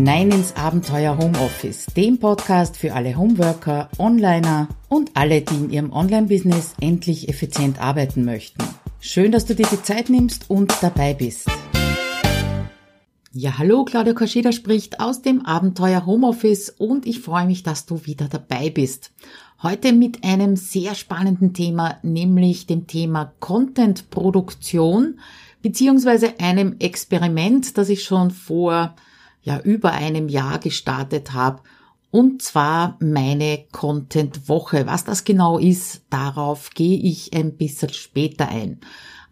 hinein ins Abenteuer Homeoffice, dem Podcast für alle Homeworker, Onliner und alle, die in ihrem Online-Business endlich effizient arbeiten möchten. Schön, dass du dir die Zeit nimmst und dabei bist. Ja, hallo, Claudia Koscheda spricht aus dem Abenteuer Homeoffice und ich freue mich, dass du wieder dabei bist. Heute mit einem sehr spannenden Thema, nämlich dem Thema Content-Produktion beziehungsweise einem Experiment, das ich schon vor ja über einem Jahr gestartet habe. Und zwar meine Content-Woche. Was das genau ist, darauf gehe ich ein bisschen später ein.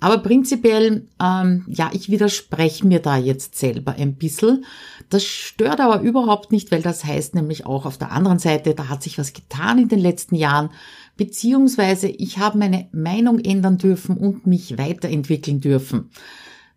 Aber prinzipiell, ähm, ja, ich widerspreche mir da jetzt selber ein bisschen. Das stört aber überhaupt nicht, weil das heißt nämlich auch auf der anderen Seite, da hat sich was getan in den letzten Jahren, beziehungsweise ich habe meine Meinung ändern dürfen und mich weiterentwickeln dürfen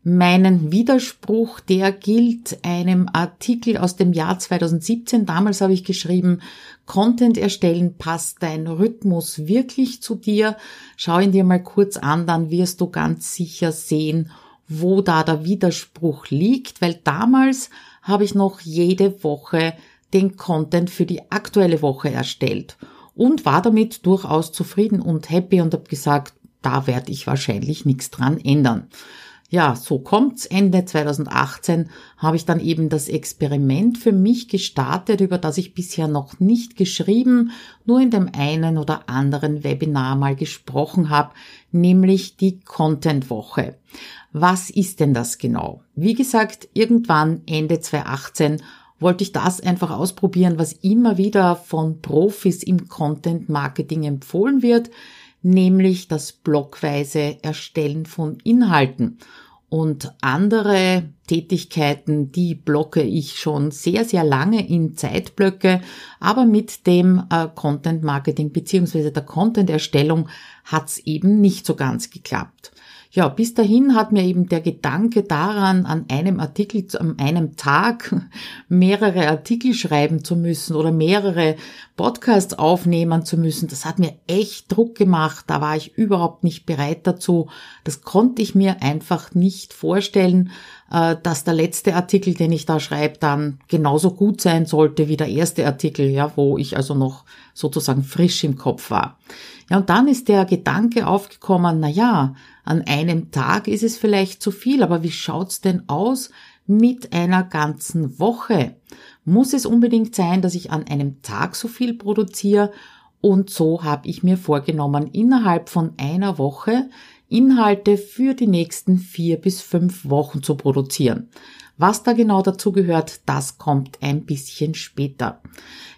meinen Widerspruch, der gilt einem Artikel aus dem Jahr 2017. Damals habe ich geschrieben, Content erstellen, passt dein Rhythmus wirklich zu dir? Schau ihn dir mal kurz an, dann wirst du ganz sicher sehen, wo da der Widerspruch liegt, weil damals habe ich noch jede Woche den Content für die aktuelle Woche erstellt und war damit durchaus zufrieden und happy und habe gesagt, da werde ich wahrscheinlich nichts dran ändern. Ja, so kommt's. Ende 2018 habe ich dann eben das Experiment für mich gestartet, über das ich bisher noch nicht geschrieben, nur in dem einen oder anderen Webinar mal gesprochen habe, nämlich die Content-Woche. Was ist denn das genau? Wie gesagt, irgendwann Ende 2018 wollte ich das einfach ausprobieren, was immer wieder von Profis im Content Marketing empfohlen wird, nämlich das blockweise Erstellen von Inhalten. Und andere Tätigkeiten, die blocke ich schon sehr, sehr lange in Zeitblöcke, aber mit dem äh, Content Marketing beziehungsweise der Content Erstellung hat's eben nicht so ganz geklappt. Ja, bis dahin hat mir eben der Gedanke daran, an einem Artikel, an einem Tag mehrere Artikel schreiben zu müssen oder mehrere Podcasts aufnehmen zu müssen, das hat mir echt Druck gemacht. Da war ich überhaupt nicht bereit dazu. Das konnte ich mir einfach nicht vorstellen, äh, dass der letzte Artikel, den ich da schreibe, dann genauso gut sein sollte wie der erste Artikel, ja, wo ich also noch sozusagen frisch im Kopf war. Ja, und dann ist der Gedanke aufgekommen, na ja, an einem Tag ist es vielleicht zu viel, aber wie schaut's denn aus mit einer ganzen Woche? Muss es unbedingt sein, dass ich an einem Tag so viel produziere? Und so habe ich mir vorgenommen, innerhalb von einer Woche Inhalte für die nächsten vier bis fünf Wochen zu produzieren. Was da genau dazu gehört, das kommt ein bisschen später.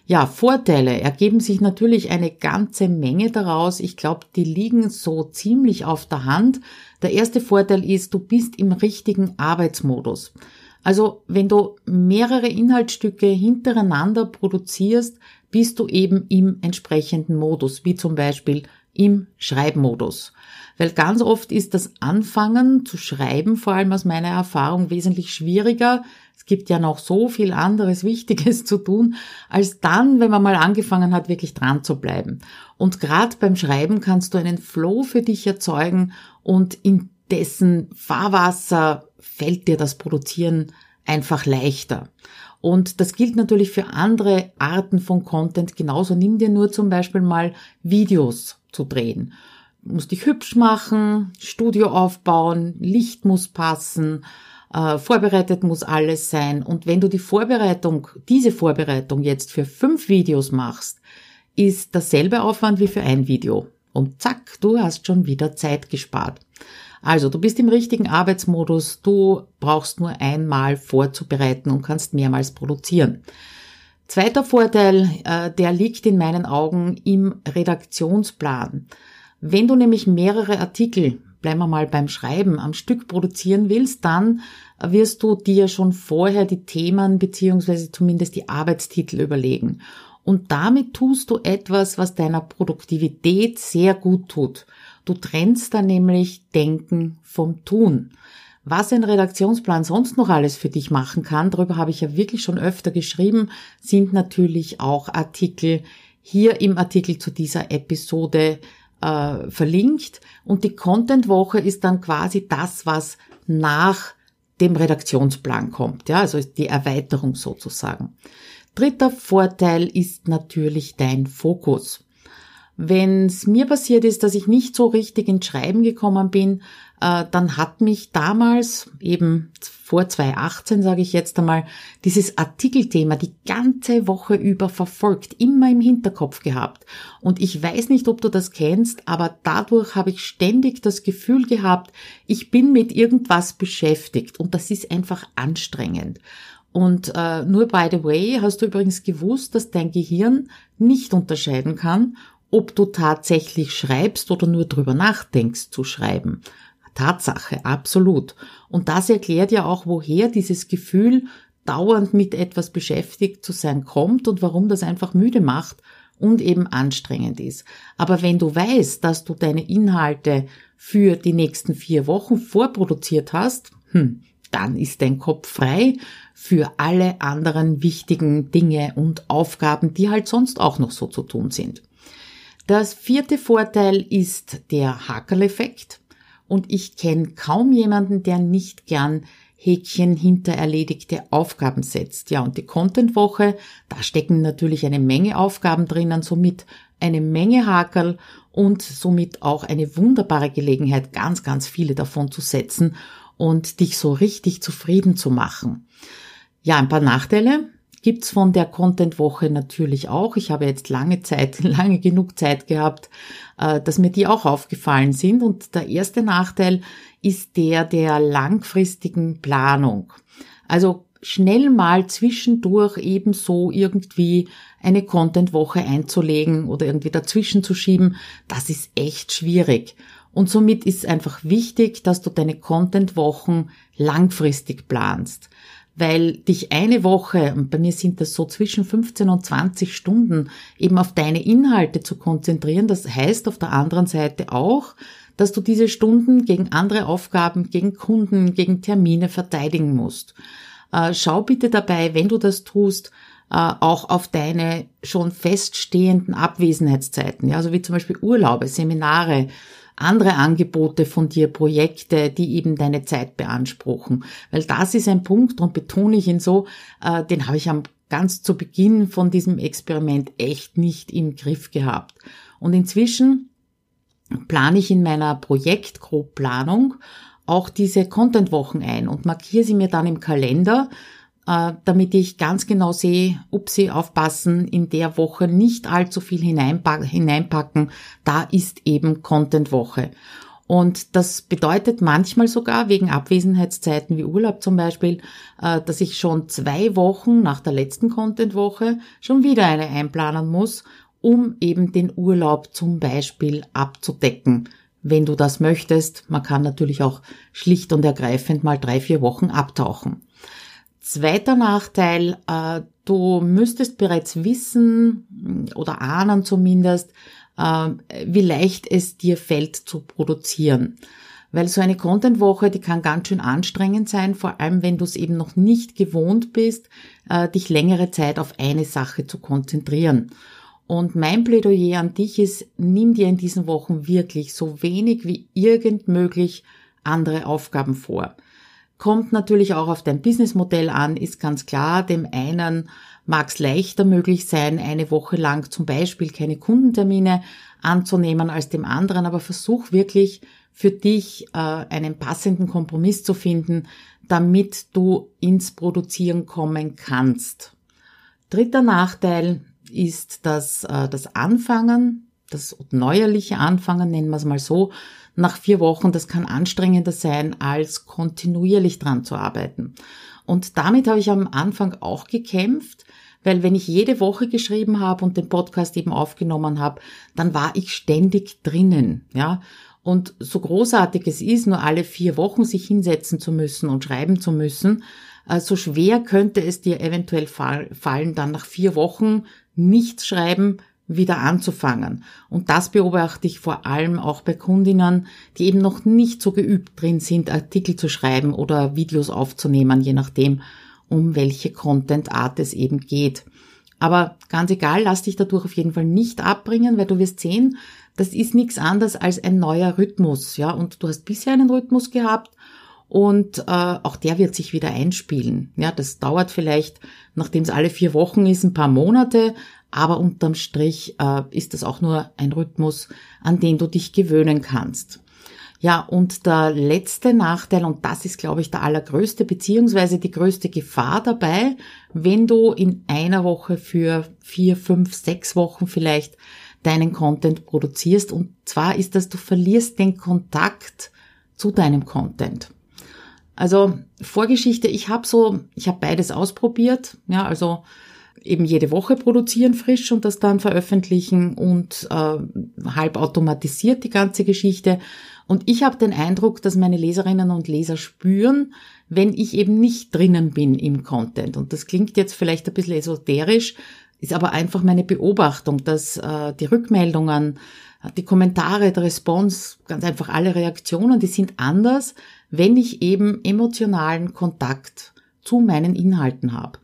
Ja, Vorteile ergeben sich natürlich eine ganze Menge daraus. Ich glaube, die liegen so ziemlich auf der Hand. Der erste Vorteil ist, du bist im richtigen Arbeitsmodus. Also wenn du mehrere Inhaltsstücke hintereinander produzierst, bist du eben im entsprechenden Modus, wie zum Beispiel im Schreibmodus. Weil ganz oft ist das Anfangen zu schreiben, vor allem aus meiner Erfahrung, wesentlich schwieriger. Es gibt ja noch so viel anderes Wichtiges zu tun, als dann, wenn man mal angefangen hat, wirklich dran zu bleiben. Und gerade beim Schreiben kannst du einen Flow für dich erzeugen und in dessen Fahrwasser fällt dir das Produzieren einfach leichter. Und das gilt natürlich für andere Arten von Content genauso. Nimm dir nur zum Beispiel mal Videos zu drehen musst dich hübsch machen, Studio aufbauen, Licht muss passen, äh, vorbereitet muss alles sein. Und wenn du die Vorbereitung, diese Vorbereitung jetzt für fünf Videos machst, ist dasselbe Aufwand wie für ein Video. Und zack, du hast schon wieder Zeit gespart. Also, du bist im richtigen Arbeitsmodus, du brauchst nur einmal vorzubereiten und kannst mehrmals produzieren. Zweiter Vorteil, äh, der liegt in meinen Augen im Redaktionsplan. Wenn du nämlich mehrere Artikel, bleiben wir mal beim Schreiben, am Stück produzieren willst, dann wirst du dir schon vorher die Themen beziehungsweise zumindest die Arbeitstitel überlegen. Und damit tust du etwas, was deiner Produktivität sehr gut tut. Du trennst dann nämlich Denken vom Tun. Was ein Redaktionsplan sonst noch alles für dich machen kann, darüber habe ich ja wirklich schon öfter geschrieben, sind natürlich auch Artikel hier im Artikel zu dieser Episode äh, verlinkt und die Content-Woche ist dann quasi das, was nach dem Redaktionsplan kommt, ja, also die Erweiterung sozusagen. Dritter Vorteil ist natürlich dein Fokus. Wenn es mir passiert ist, dass ich nicht so richtig ins Schreiben gekommen bin, dann hat mich damals, eben vor 2018 sage ich jetzt einmal, dieses Artikelthema die ganze Woche über verfolgt, immer im Hinterkopf gehabt. Und ich weiß nicht, ob du das kennst, aber dadurch habe ich ständig das Gefühl gehabt, ich bin mit irgendwas beschäftigt und das ist einfach anstrengend. Und äh, nur by the way, hast du übrigens gewusst, dass dein Gehirn nicht unterscheiden kann, ob du tatsächlich schreibst oder nur drüber nachdenkst zu schreiben. Tatsache, absolut. Und das erklärt ja auch, woher dieses Gefühl, dauernd mit etwas beschäftigt zu sein kommt und warum das einfach müde macht und eben anstrengend ist. Aber wenn du weißt, dass du deine Inhalte für die nächsten vier Wochen vorproduziert hast, hm, dann ist dein Kopf frei für alle anderen wichtigen Dinge und Aufgaben, die halt sonst auch noch so zu tun sind. Das vierte Vorteil ist der Hakerl-Effekt und ich kenne kaum jemanden, der nicht gern Häkchen hinter erledigte Aufgaben setzt. Ja, und die Content-Woche, da stecken natürlich eine Menge Aufgaben drinnen, somit eine Menge Hakerl und somit auch eine wunderbare Gelegenheit, ganz, ganz viele davon zu setzen und dich so richtig zufrieden zu machen. Ja, ein paar Nachteile gibt's von der Content-Woche natürlich auch. Ich habe jetzt lange Zeit, lange genug Zeit gehabt, äh, dass mir die auch aufgefallen sind. Und der erste Nachteil ist der der langfristigen Planung. Also schnell mal zwischendurch ebenso irgendwie eine Content-Woche einzulegen oder irgendwie dazwischen zu schieben, das ist echt schwierig. Und somit ist es einfach wichtig, dass du deine Content-Wochen langfristig planst. Weil dich eine Woche, und bei mir sind das so zwischen 15 und 20 Stunden, eben auf deine Inhalte zu konzentrieren, das heißt auf der anderen Seite auch, dass du diese Stunden gegen andere Aufgaben, gegen Kunden, gegen Termine verteidigen musst. Äh, schau bitte dabei, wenn du das tust, äh, auch auf deine schon feststehenden Abwesenheitszeiten, ja, also wie zum Beispiel Urlaube, Seminare, andere Angebote von dir, Projekte, die eben deine Zeit beanspruchen. Weil das ist ein Punkt, und betone ich ihn so, äh, den habe ich am ganz zu Beginn von diesem Experiment echt nicht im Griff gehabt. Und inzwischen plane ich in meiner Projektgrobplanung auch diese Contentwochen ein und markiere sie mir dann im Kalender, damit ich ganz genau sehe, ob sie aufpassen, in der Woche nicht allzu viel hineinpacken. Da ist eben Content-Woche. Und das bedeutet manchmal sogar wegen Abwesenheitszeiten wie Urlaub zum Beispiel, äh, dass ich schon zwei Wochen nach der letzten Content-Woche schon wieder eine einplanen muss, um eben den Urlaub zum Beispiel abzudecken. Wenn du das möchtest, man kann natürlich auch schlicht und ergreifend mal drei, vier Wochen abtauchen. Zweiter Nachteil, äh, du müsstest bereits wissen oder ahnen zumindest, äh, wie leicht es dir fällt zu produzieren. Weil so eine Content-Woche, die kann ganz schön anstrengend sein, vor allem wenn du es eben noch nicht gewohnt bist, äh, dich längere Zeit auf eine Sache zu konzentrieren. Und mein Plädoyer an dich ist, nimm dir in diesen Wochen wirklich so wenig wie irgend möglich andere Aufgaben vor. Kommt natürlich auch auf dein Businessmodell an, ist ganz klar. Dem einen mag es leichter möglich sein, eine Woche lang zum Beispiel keine Kundentermine anzunehmen als dem anderen, aber versuch wirklich für dich äh, einen passenden Kompromiss zu finden, damit du ins Produzieren kommen kannst. Dritter Nachteil ist, dass äh, das Anfangen, das neuerliche Anfangen, nennen wir es mal so, nach vier Wochen, das kann anstrengender sein, als kontinuierlich dran zu arbeiten. Und damit habe ich am Anfang auch gekämpft, weil wenn ich jede Woche geschrieben habe und den Podcast eben aufgenommen habe, dann war ich ständig drinnen, ja. Und so großartig es ist, nur alle vier Wochen sich hinsetzen zu müssen und schreiben zu müssen, äh, so schwer könnte es dir eventuell fallen, dann nach vier Wochen nichts schreiben, wieder anzufangen. Und das beobachte ich vor allem auch bei Kundinnen, die eben noch nicht so geübt drin sind, Artikel zu schreiben oder Videos aufzunehmen, je nachdem, um welche Content-Art es eben geht. Aber ganz egal, lass dich dadurch auf jeden Fall nicht abbringen, weil du wirst sehen, das ist nichts anderes als ein neuer Rhythmus, ja. Und du hast bisher einen Rhythmus gehabt und äh, auch der wird sich wieder einspielen. Ja, das dauert vielleicht, nachdem es alle vier Wochen ist, ein paar Monate, aber unterm Strich äh, ist das auch nur ein Rhythmus, an den du dich gewöhnen kannst. Ja, und der letzte Nachteil, und das ist, glaube ich, der allergrößte, beziehungsweise die größte Gefahr dabei, wenn du in einer Woche für vier, fünf, sechs Wochen vielleicht deinen Content produzierst. Und zwar ist das, du verlierst den Kontakt zu deinem Content. Also Vorgeschichte, ich habe so, ich habe beides ausprobiert, ja, also eben jede Woche produzieren frisch und das dann veröffentlichen und äh, halb automatisiert die ganze Geschichte. Und ich habe den Eindruck, dass meine Leserinnen und Leser spüren, wenn ich eben nicht drinnen bin im Content. Und das klingt jetzt vielleicht ein bisschen esoterisch, ist aber einfach meine Beobachtung, dass äh, die Rückmeldungen, die Kommentare, der Response, ganz einfach alle Reaktionen, die sind anders, wenn ich eben emotionalen Kontakt zu meinen Inhalten habe.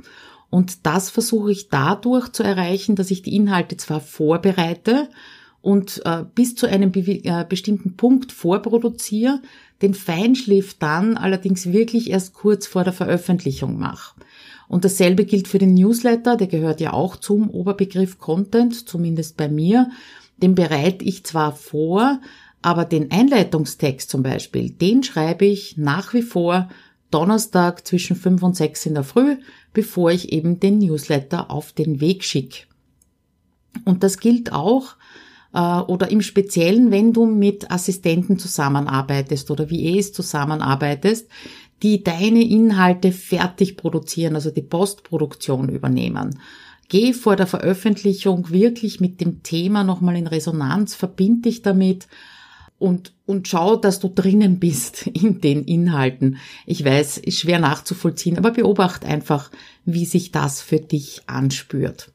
Und das versuche ich dadurch zu erreichen, dass ich die Inhalte zwar vorbereite und äh, bis zu einem äh, bestimmten Punkt vorproduziere, den Feinschliff dann allerdings wirklich erst kurz vor der Veröffentlichung mache. Und dasselbe gilt für den Newsletter, der gehört ja auch zum Oberbegriff Content, zumindest bei mir. Den bereite ich zwar vor, aber den Einleitungstext zum Beispiel, den schreibe ich nach wie vor Donnerstag zwischen 5 und 6 in der Früh, bevor ich eben den Newsletter auf den Weg schicke. Und das gilt auch äh, oder im Speziellen, wenn du mit Assistenten zusammenarbeitest oder wie es zusammenarbeitest, die deine Inhalte fertig produzieren, also die Postproduktion übernehmen. Geh vor der Veröffentlichung wirklich mit dem Thema nochmal in Resonanz, verbind dich damit und, und schau, dass du drinnen bist in den Inhalten. Ich weiß, ist schwer nachzuvollziehen, aber beobacht einfach, wie sich das für dich anspürt.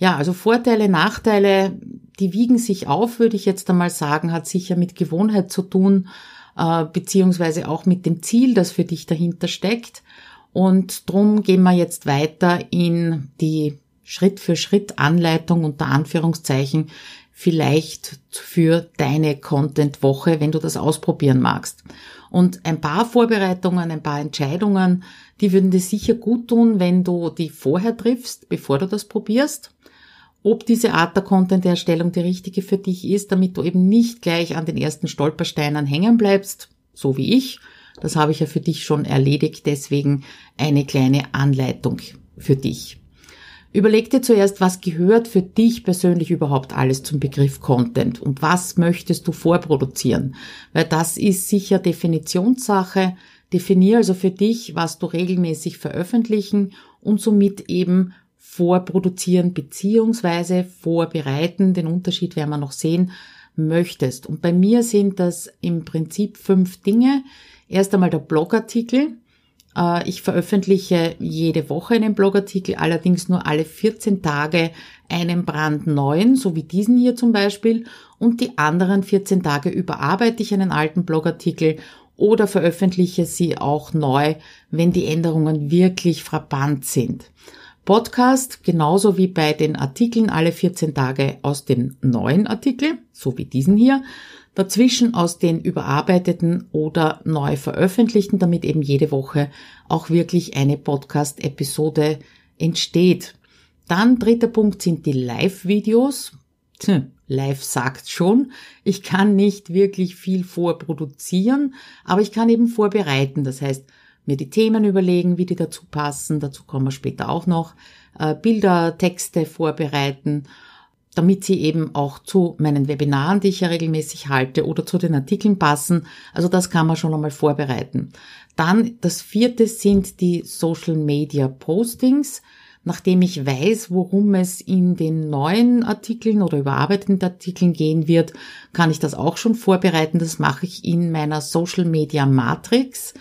Ja, also Vorteile, Nachteile, die wiegen sich auf, würde ich jetzt einmal sagen, hat sicher mit Gewohnheit zu tun, äh, beziehungsweise auch mit dem Ziel, das für dich dahinter steckt. Und drum gehen wir jetzt weiter in die Schritt für Schritt Anleitung unter Anführungszeichen, vielleicht für deine Content-Woche, wenn du das ausprobieren magst. Und ein paar Vorbereitungen, ein paar Entscheidungen, die würden dir sicher gut tun, wenn du die vorher triffst, bevor du das probierst. Ob diese Art der Content-Erstellung die richtige für dich ist, damit du eben nicht gleich an den ersten Stolpersteinen hängen bleibst, so wie ich. Das habe ich ja für dich schon erledigt, deswegen eine kleine Anleitung für dich. Überleg dir zuerst, was gehört für dich persönlich überhaupt alles zum Begriff Content und was möchtest du vorproduzieren? Weil das ist sicher Definitionssache. Definier also für dich, was du regelmäßig veröffentlichen und somit eben vorproduzieren beziehungsweise vorbereiten. Den Unterschied werden wir noch sehen möchtest. Und bei mir sind das im Prinzip fünf Dinge. Erst einmal der Blogartikel. Äh, ich veröffentliche jede Woche einen Blogartikel, allerdings nur alle 14 Tage einen brandneuen, so wie diesen hier zum Beispiel, und die anderen 14 Tage überarbeite ich einen alten Blogartikel oder veröffentliche sie auch neu, wenn die Änderungen wirklich frappant sind. Podcast, genauso wie bei den Artikeln alle 14 Tage aus dem neuen Artikel, so wie diesen hier, dazwischen aus den überarbeiteten oder neu veröffentlichten, damit eben jede Woche auch wirklich eine Podcast-Episode entsteht. Dann dritter Punkt sind die Live-Videos. Live sagt schon, ich kann nicht wirklich viel vorproduzieren, aber ich kann eben vorbereiten. Das heißt, mir die Themen überlegen, wie die dazu passen, dazu kommen wir später auch noch, äh, Bilder, Texte vorbereiten damit sie eben auch zu meinen Webinaren, die ich ja regelmäßig halte, oder zu den Artikeln passen. Also das kann man schon einmal vorbereiten. Dann das vierte sind die Social Media Postings. Nachdem ich weiß, worum es in den neuen Artikeln oder überarbeiteten Artikeln gehen wird, kann ich das auch schon vorbereiten. Das mache ich in meiner Social Media Matrix.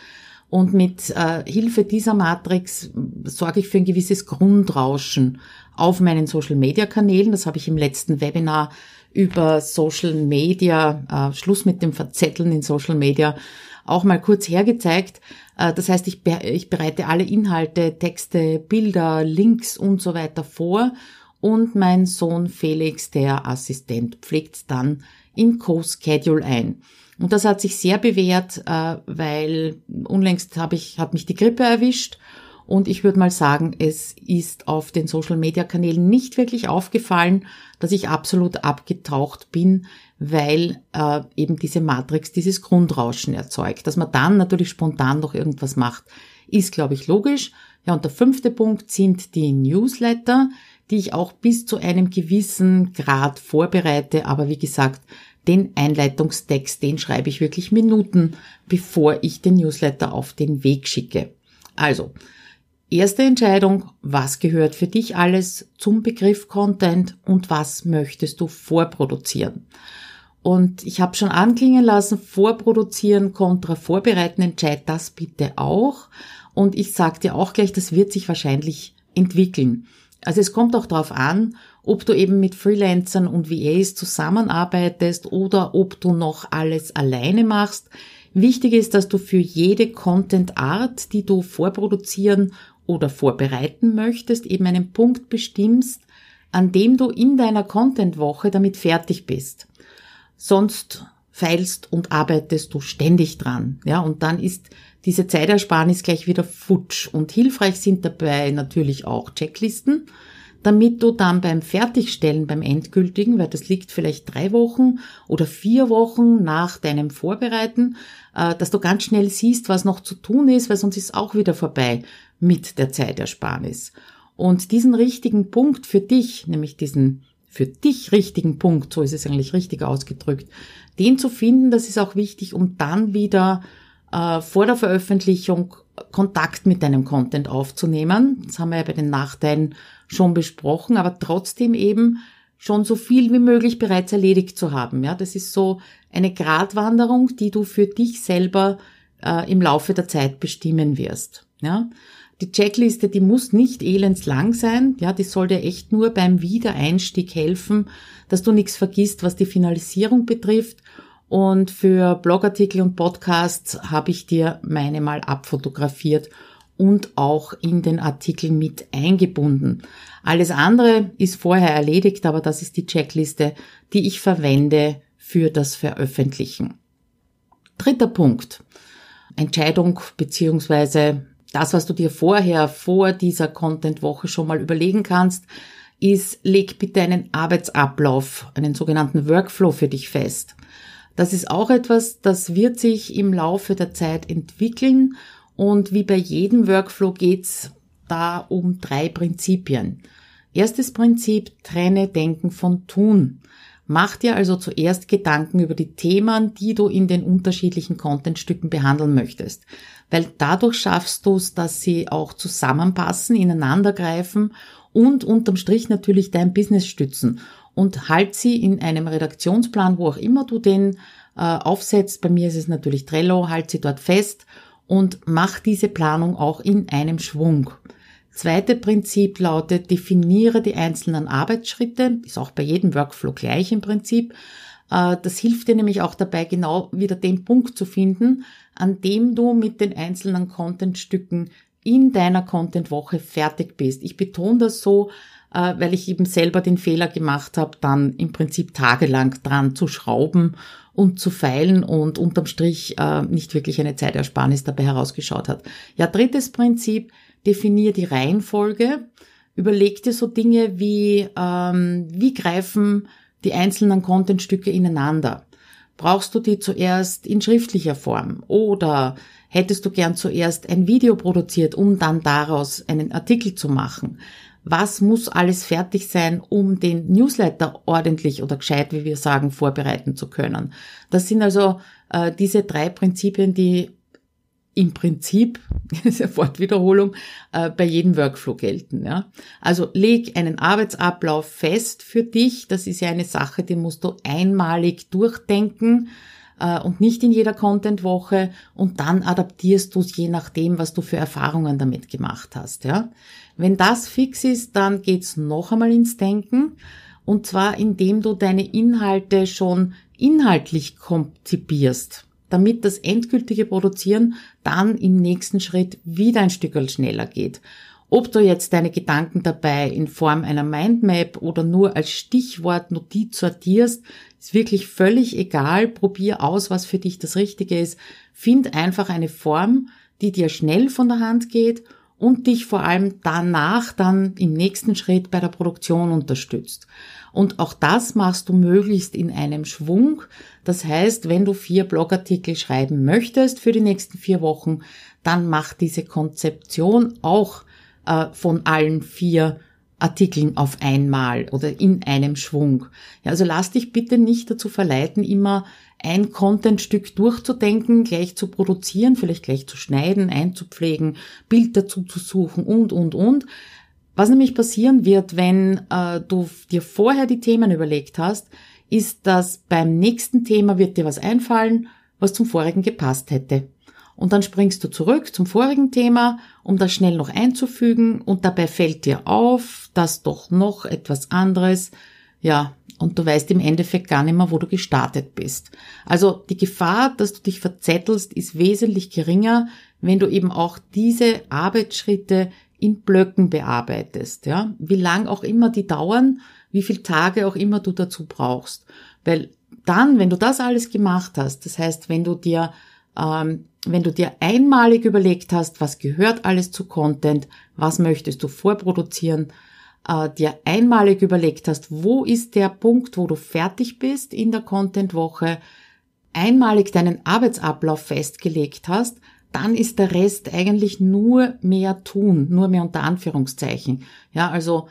Und mit äh, Hilfe dieser Matrix sorge ich für ein gewisses Grundrauschen auf meinen Social-Media-Kanälen. Das habe ich im letzten Webinar über Social Media, äh, Schluss mit dem Verzetteln in Social Media, auch mal kurz hergezeigt. Äh, das heißt, ich, ich bereite alle Inhalte, Texte, Bilder, Links und so weiter vor und mein Sohn Felix, der Assistent, pflegt dann in Co-Schedule ein. Und das hat sich sehr bewährt, äh, weil unlängst habe ich, hat mich die Grippe erwischt und ich würde mal sagen, es ist auf den Social-Media-Kanälen nicht wirklich aufgefallen, dass ich absolut abgetaucht bin, weil äh, eben diese Matrix dieses Grundrauschen erzeugt. Dass man dann natürlich spontan noch irgendwas macht, ist, glaube ich, logisch. Ja, und der fünfte Punkt sind die Newsletter, die ich auch bis zu einem gewissen Grad vorbereite. Aber wie gesagt, den Einleitungstext, den schreibe ich wirklich Minuten, bevor ich den Newsletter auf den Weg schicke. Also, erste Entscheidung, was gehört für dich alles zum Begriff Content und was möchtest du vorproduzieren? Und ich habe schon anklingen lassen, vorproduzieren kontra vorbereiten, entscheid das bitte auch. Und ich sage dir auch gleich, das wird sich wahrscheinlich entwickeln. Also es kommt auch darauf an, ob du eben mit Freelancern und VAs zusammenarbeitest oder ob du noch alles alleine machst. Wichtig ist, dass du für jede Content-Art, die du vorproduzieren oder vorbereiten möchtest, eben einen Punkt bestimmst, an dem du in deiner Content-Woche damit fertig bist. Sonst feilst und arbeitest du ständig dran. Ja, und dann ist diese Zeitersparnis gleich wieder futsch. Und hilfreich sind dabei natürlich auch Checklisten, damit du dann beim Fertigstellen, beim endgültigen, weil das liegt vielleicht drei Wochen oder vier Wochen nach deinem Vorbereiten, äh, dass du ganz schnell siehst, was noch zu tun ist, weil sonst ist auch wieder vorbei mit der Zeitersparnis. Und diesen richtigen Punkt für dich, nämlich diesen für dich richtigen Punkt, so ist es eigentlich richtig ausgedrückt, den zu finden, das ist auch wichtig, um dann wieder äh, vor der Veröffentlichung Kontakt mit deinem Content aufzunehmen. Das haben wir ja bei den Nachteilen schon besprochen, aber trotzdem eben schon so viel wie möglich bereits erledigt zu haben. Ja, das ist so eine Gratwanderung, die du für dich selber äh, im Laufe der Zeit bestimmen wirst. Ja, die Checkliste, die muss nicht elendslang sein. Ja, die soll dir echt nur beim Wiedereinstieg helfen, dass du nichts vergisst, was die Finalisierung betrifft und für Blogartikel und Podcasts habe ich dir meine mal abfotografiert und auch in den Artikel mit eingebunden. Alles andere ist vorher erledigt, aber das ist die Checkliste, die ich verwende für das Veröffentlichen. Dritter Punkt. Entscheidung beziehungsweise das, was du dir vorher vor dieser Content-Woche schon mal überlegen kannst, ist, leg bitte einen Arbeitsablauf, einen sogenannten Workflow für dich fest. Das ist auch etwas, das wird sich im Laufe der Zeit entwickeln und wie bei jedem Workflow geht's da um drei Prinzipien. Erstes Prinzip, trenne Denken von Tun. Mach dir also zuerst Gedanken über die Themen, die du in den unterschiedlichen Contentstücken behandeln möchtest. Weil dadurch schaffst du es, dass sie auch zusammenpassen, ineinandergreifen und unterm Strich natürlich dein Business stützen und halt sie in einem Redaktionsplan, wo auch immer du den äh, aufsetzt. Bei mir ist es natürlich Trello, halt sie dort fest und mach diese Planung auch in einem Schwung. Zweite Prinzip lautet, definiere die einzelnen Arbeitsschritte, ist auch bei jedem Workflow gleich im Prinzip. Äh, das hilft dir nämlich auch dabei, genau wieder den Punkt zu finden, an dem du mit den einzelnen Contentstücken in deiner Content-Woche fertig bist. Ich betone das so, äh, weil ich eben selber den Fehler gemacht habe, dann im Prinzip tagelang dran zu schrauben und zu feilen und unterm Strich äh, nicht wirklich eine Zeitersparnis dabei herausgeschaut hat. Ja, drittes Prinzip, definier die Reihenfolge. Überleg dir so Dinge wie, ähm, wie greifen die einzelnen Contentstücke ineinander? Brauchst du die zuerst in schriftlicher Form oder hättest du gern zuerst ein Video produziert, um dann daraus einen Artikel zu machen? Was muss alles fertig sein, um den Newsletter ordentlich oder gescheit, wie wir sagen, vorbereiten zu können. Das sind also äh, diese drei Prinzipien, die im Prinzip, diese Wortwiederholung, äh, bei jedem Workflow gelten. Ja? Also leg einen Arbeitsablauf fest für dich. Das ist ja eine Sache, die musst du einmalig durchdenken äh, und nicht in jeder Content-Woche und dann adaptierst du es je nachdem, was du für Erfahrungen damit gemacht hast. Ja? Wenn das fix ist, dann geht's noch einmal ins Denken und zwar indem du deine Inhalte schon inhaltlich konzipierst, damit das endgültige Produzieren dann im nächsten Schritt wieder ein Stück schneller geht. Ob du jetzt deine Gedanken dabei in Form einer Mindmap oder nur als Stichwort Notiz sortierst, ist wirklich völlig egal. Probier aus, was für dich das Richtige ist. Find einfach eine Form, die dir schnell von der Hand geht und dich vor allem danach dann im nächsten Schritt bei der Produktion unterstützt. Und auch das machst du möglichst in einem Schwung. Das heißt, wenn du vier Blogartikel schreiben möchtest für die nächsten vier Wochen, dann mach diese Konzeption auch äh, von allen vier Artikeln auf einmal oder in einem Schwung. Ja, also lass dich bitte nicht dazu verleiten, immer ein Contentstück durchzudenken, gleich zu produzieren, vielleicht gleich zu schneiden, einzupflegen, Bild dazu zu suchen und, und, und. Was nämlich passieren wird, wenn äh, du dir vorher die Themen überlegt hast, ist, dass beim nächsten Thema wird dir was einfallen, was zum vorigen gepasst hätte. Und dann springst du zurück zum vorigen Thema, um das schnell noch einzufügen und dabei fällt dir auf, dass doch noch etwas anderes, ja, und du weißt im Endeffekt gar nicht mehr, wo du gestartet bist. Also die Gefahr, dass du dich verzettelst, ist wesentlich geringer, wenn du eben auch diese Arbeitsschritte in Blöcken bearbeitest, ja. Wie lang auch immer die dauern, wie viele Tage auch immer du dazu brauchst. Weil dann, wenn du das alles gemacht hast, das heißt, wenn du dir ähm, wenn du dir einmalig überlegt hast, was gehört alles zu Content, was möchtest du vorproduzieren, äh, dir einmalig überlegt hast, wo ist der Punkt, wo du fertig bist in der Content-Woche, einmalig deinen Arbeitsablauf festgelegt hast, dann ist der Rest eigentlich nur mehr tun, nur mehr unter Anführungszeichen. Ja, also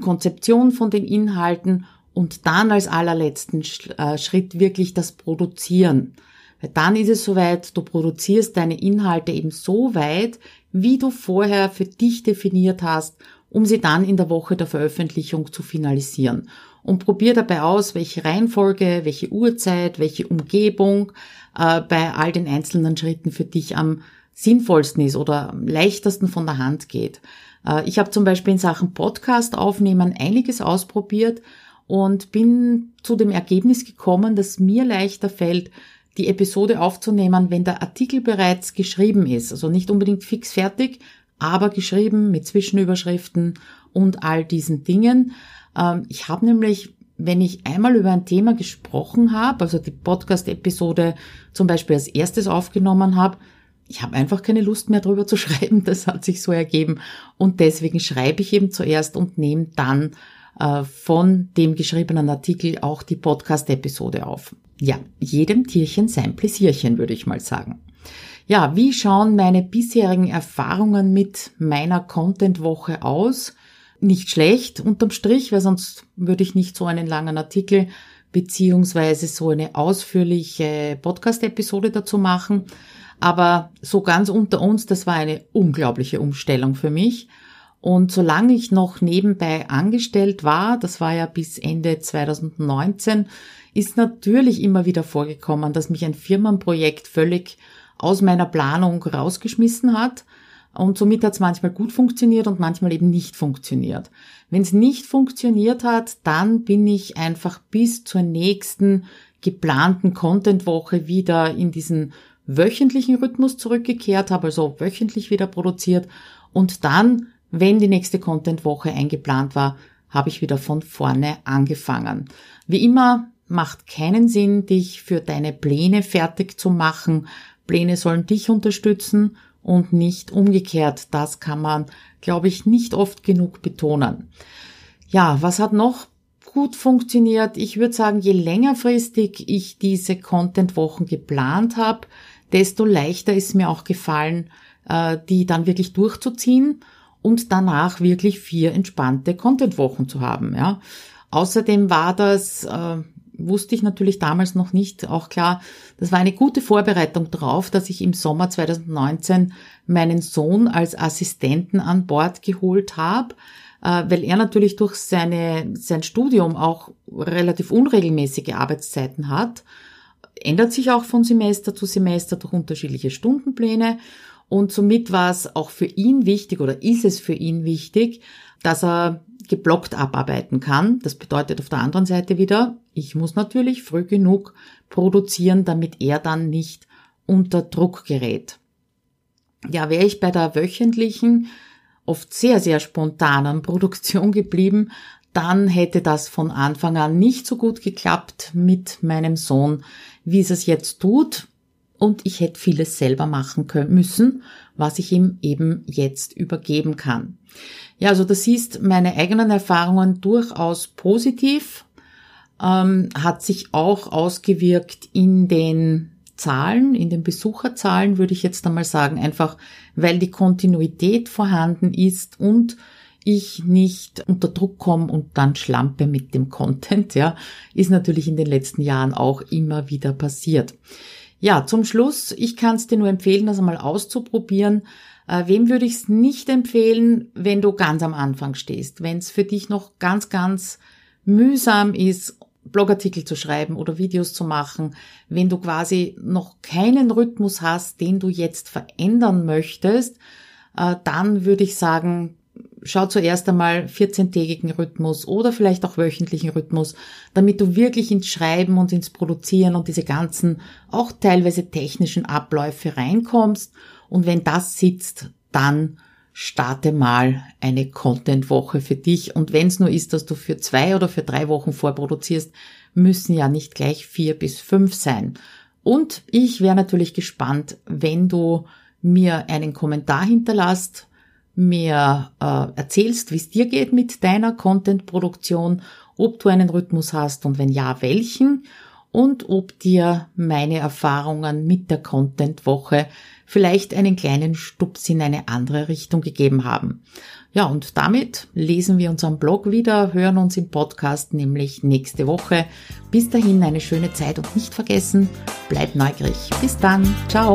Konzeption von den Inhalten und dann als allerletzten äh, Schritt wirklich das Produzieren. Weil dann ist es soweit, du produzierst deine Inhalte eben so weit, wie du vorher für dich definiert hast, um sie dann in der Woche der Veröffentlichung zu finalisieren. Und probier dabei aus, welche Reihenfolge, welche Uhrzeit, welche Umgebung äh, bei all den einzelnen Schritten für dich am sinnvollsten ist oder am leichtesten von der Hand geht. Äh, ich habe zum Beispiel in Sachen Podcast aufnehmen einiges ausprobiert und bin zu dem Ergebnis gekommen, dass mir leichter fällt, die Episode aufzunehmen, wenn der Artikel bereits geschrieben ist. Also nicht unbedingt fix fertig, aber geschrieben mit Zwischenüberschriften und all diesen Dingen. Ähm, ich habe nämlich, wenn ich einmal über ein Thema gesprochen habe, also die Podcast-Episode zum Beispiel als erstes aufgenommen habe, ich habe einfach keine Lust mehr drüber zu schreiben, das hat sich so ergeben. Und deswegen schreibe ich eben zuerst und nehme dann äh, von dem geschriebenen Artikel auch die Podcast-Episode auf. Ja, jedem Tierchen sein Pläsierchen, würde ich mal sagen. Ja, wie schauen meine bisherigen Erfahrungen mit meiner Content-Woche aus? Nicht schlecht unterm Strich, weil sonst würde ich nicht so einen langen Artikel beziehungsweise so eine ausführliche Podcast-Episode dazu machen. Aber so ganz unter uns, das war eine unglaubliche Umstellung für mich. Und solange ich noch nebenbei angestellt war, das war ja bis Ende 2019, ist natürlich immer wieder vorgekommen, dass mich ein Firmenprojekt völlig aus meiner Planung rausgeschmissen hat. Und somit hat es manchmal gut funktioniert und manchmal eben nicht funktioniert. Wenn es nicht funktioniert hat, dann bin ich einfach bis zur nächsten geplanten Contentwoche wieder in diesen wöchentlichen Rhythmus zurückgekehrt, habe also wöchentlich wieder produziert und dann wenn die nächste Content-Woche eingeplant war, habe ich wieder von vorne angefangen. Wie immer macht keinen Sinn, dich für deine Pläne fertig zu machen. Pläne sollen dich unterstützen und nicht umgekehrt. Das kann man, glaube ich, nicht oft genug betonen. Ja, was hat noch gut funktioniert? Ich würde sagen, je längerfristig ich diese Content-Wochen geplant habe, desto leichter ist mir auch gefallen, äh, die dann wirklich durchzuziehen und danach wirklich vier entspannte Content-Wochen zu haben. Ja. Außerdem war das, äh, wusste ich natürlich damals noch nicht, auch klar, das war eine gute Vorbereitung darauf, dass ich im Sommer 2019 meinen Sohn als Assistenten an Bord geholt habe, äh, weil er natürlich durch seine, sein Studium auch relativ unregelmäßige Arbeitszeiten hat. Ändert sich auch von Semester zu Semester durch unterschiedliche Stundenpläne. Und somit war es auch für ihn wichtig oder ist es für ihn wichtig, dass er geblockt abarbeiten kann. Das bedeutet auf der anderen Seite wieder, ich muss natürlich früh genug produzieren, damit er dann nicht unter Druck gerät. Ja, wäre ich bei der wöchentlichen oft sehr, sehr spontanen Produktion geblieben, dann hätte das von Anfang an nicht so gut geklappt mit meinem Sohn, wie es es jetzt tut. Und ich hätte vieles selber machen können, müssen, was ich ihm eben jetzt übergeben kann. Ja, also das siehst meine eigenen Erfahrungen durchaus positiv, ähm, hat sich auch ausgewirkt in den Zahlen, in den Besucherzahlen, würde ich jetzt einmal sagen, einfach weil die Kontinuität vorhanden ist und ich nicht unter Druck komme und dann schlampe mit dem Content, ja, ist natürlich in den letzten Jahren auch immer wieder passiert. Ja, zum Schluss, ich kann es dir nur empfehlen, das einmal auszuprobieren. Äh, wem würde ich es nicht empfehlen, wenn du ganz am Anfang stehst, wenn es für dich noch ganz, ganz mühsam ist, Blogartikel zu schreiben oder Videos zu machen, wenn du quasi noch keinen Rhythmus hast, den du jetzt verändern möchtest, äh, dann würde ich sagen, schau zuerst einmal 14-tägigen Rhythmus oder vielleicht auch wöchentlichen Rhythmus, damit du wirklich ins Schreiben und ins Produzieren und diese ganzen auch teilweise technischen Abläufe reinkommst. Und wenn das sitzt, dann starte mal eine Content-Woche für dich. Und wenn es nur ist, dass du für zwei oder für drei Wochen vorproduzierst, müssen ja nicht gleich vier bis fünf sein. Und ich wäre natürlich gespannt, wenn du mir einen Kommentar hinterlasst, mir äh, erzählst, wie es dir geht mit deiner Content-Produktion, ob du einen Rhythmus hast und wenn ja, welchen und ob dir meine Erfahrungen mit der Content-Woche vielleicht einen kleinen Stups in eine andere Richtung gegeben haben. Ja, und damit lesen wir unseren Blog wieder, hören uns im Podcast nämlich nächste Woche. Bis dahin eine schöne Zeit und nicht vergessen, bleib neugierig. Bis dann, ciao.